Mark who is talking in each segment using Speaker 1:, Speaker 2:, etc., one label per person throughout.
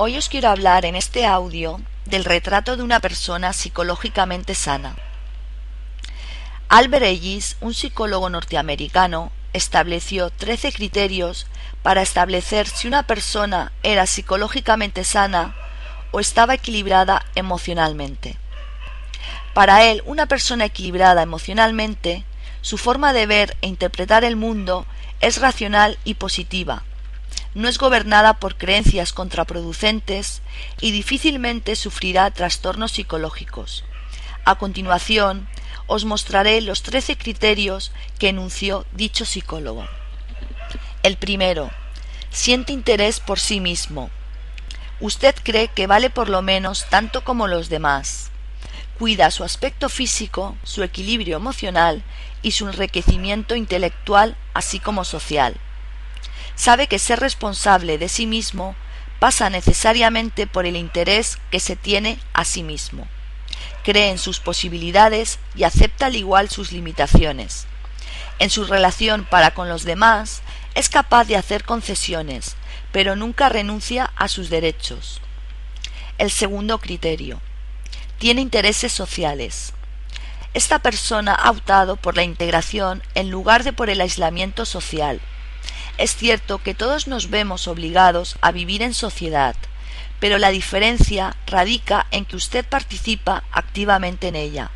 Speaker 1: Hoy os quiero hablar en este audio del retrato de una persona psicológicamente sana. Albert Ellis, un psicólogo norteamericano, estableció trece criterios para establecer si una persona era psicológicamente sana o estaba equilibrada emocionalmente. Para él, una persona equilibrada emocionalmente, su forma de ver e interpretar el mundo es racional y positiva, no es gobernada por creencias contraproducentes y difícilmente sufrirá trastornos psicológicos. A continuación, os mostraré los trece criterios que enunció dicho psicólogo. El primero, siente interés por sí mismo. Usted cree que vale por lo menos tanto como los demás. Cuida su aspecto físico, su equilibrio emocional y su enriquecimiento intelectual así como social sabe que ser responsable de sí mismo pasa necesariamente por el interés que se tiene a sí mismo. Cree en sus posibilidades y acepta al igual sus limitaciones. En su relación para con los demás es capaz de hacer concesiones, pero nunca renuncia a sus derechos. El segundo criterio. Tiene intereses sociales. Esta persona ha optado por la integración en lugar de por el aislamiento social es cierto que todos nos vemos obligados a vivir en sociedad, pero la diferencia radica en que usted participa activamente en ella.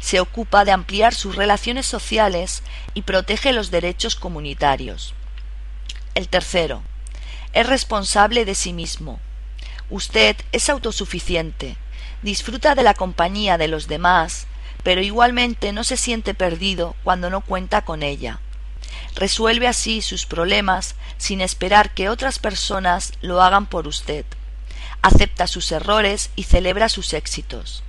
Speaker 1: Se ocupa de ampliar sus relaciones sociales y protege los derechos comunitarios. El tercero. Es responsable de sí mismo. Usted es autosuficiente, disfruta de la compañía de los demás, pero igualmente no se siente perdido cuando no cuenta con ella. Resuelve así sus problemas sin esperar que otras personas lo hagan por usted. Acepta sus errores y celebra sus éxitos.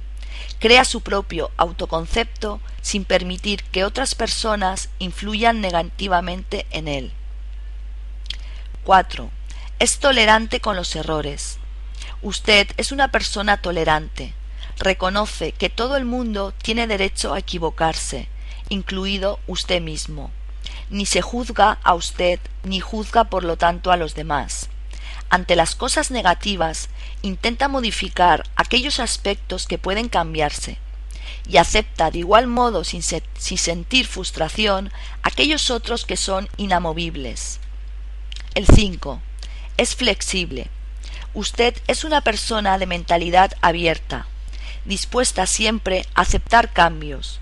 Speaker 1: Crea su propio autoconcepto sin permitir que otras personas influyan negativamente en él. 4. Es tolerante con los errores. Usted es una persona tolerante. Reconoce que todo el mundo tiene derecho a equivocarse, incluido usted mismo ni se juzga a usted, ni juzga por lo tanto a los demás. Ante las cosas negativas, intenta modificar aquellos aspectos que pueden cambiarse, y acepta de igual modo sin, sin sentir frustración aquellos otros que son inamovibles. El 5. Es flexible. Usted es una persona de mentalidad abierta, dispuesta siempre a aceptar cambios.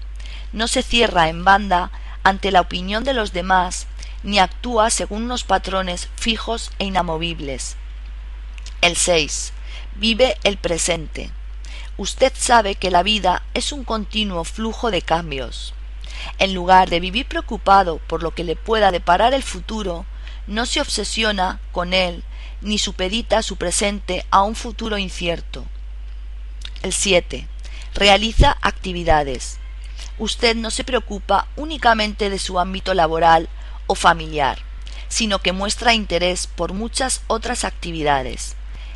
Speaker 1: No se cierra en banda ante la opinión de los demás, ni actúa según unos patrones fijos e inamovibles. El 6. Vive el presente. Usted sabe que la vida es un continuo flujo de cambios. En lugar de vivir preocupado por lo que le pueda deparar el futuro, no se obsesiona con él ni supedita su presente a un futuro incierto. El 7. Realiza actividades usted no se preocupa únicamente de su ámbito laboral o familiar, sino que muestra interés por muchas otras actividades.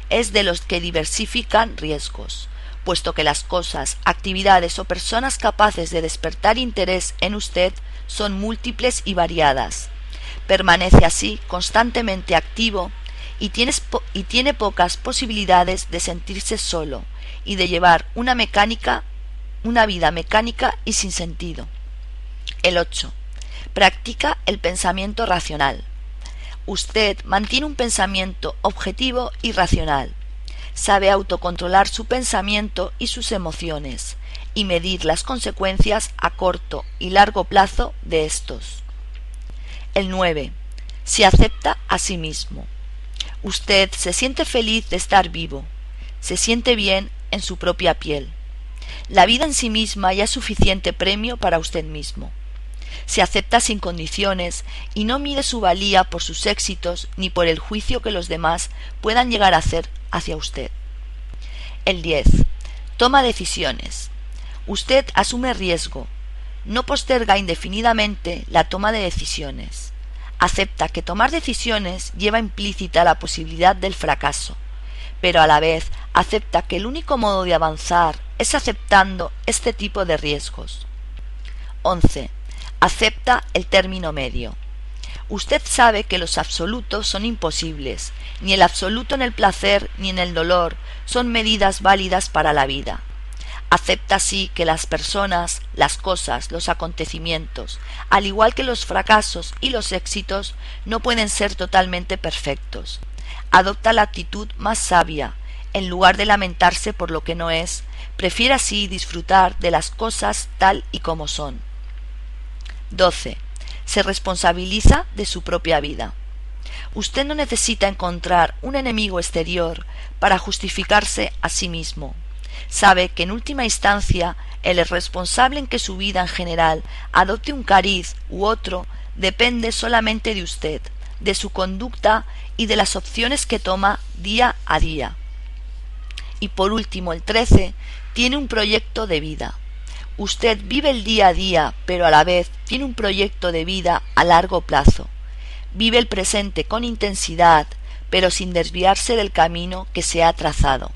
Speaker 1: Es de los que diversifican riesgos, puesto que las cosas, actividades o personas capaces de despertar interés en usted son múltiples y variadas. Permanece así constantemente activo y, tiene pocas posibilidades de sentirse solo y de llevar una mecánica una vida mecánica y sin sentido. El 8. Practica el pensamiento racional. Usted mantiene un pensamiento objetivo y racional. Sabe autocontrolar su pensamiento y sus emociones y medir las consecuencias a corto y largo plazo de estos. El 9. Se acepta a sí mismo. Usted se siente feliz de estar vivo, se siente bien en su propia piel la vida en sí misma ya es suficiente premio para usted mismo. Se acepta sin condiciones y no mide su valía por sus éxitos ni por el juicio que los demás puedan llegar a hacer hacia usted. El 10. Toma decisiones. Usted asume riesgo. No posterga indefinidamente la toma de decisiones. Acepta que tomar decisiones lleva implícita la posibilidad del fracaso, pero a la vez acepta que el único modo de avanzar es aceptando este tipo de riesgos. 11. Acepta el término medio. Usted sabe que los absolutos son imposibles, ni el absoluto en el placer ni en el dolor son medidas válidas para la vida. Acepta así que las personas, las cosas, los acontecimientos, al igual que los fracasos y los éxitos, no pueden ser totalmente perfectos. Adopta la actitud más sabia, en lugar de lamentarse por lo que no es, prefiere así disfrutar de las cosas tal y como son. 12 se responsabiliza de su propia vida. Usted no necesita encontrar un enemigo exterior para justificarse a sí mismo. Sabe que en última instancia el responsable en que su vida en general adopte un cariz u otro depende solamente de usted, de su conducta y de las opciones que toma día a día. Y por último, el 13 tiene un proyecto de vida. Usted vive el día a día, pero a la vez tiene un proyecto de vida a largo plazo. Vive el presente con intensidad, pero sin desviarse del camino que se ha trazado.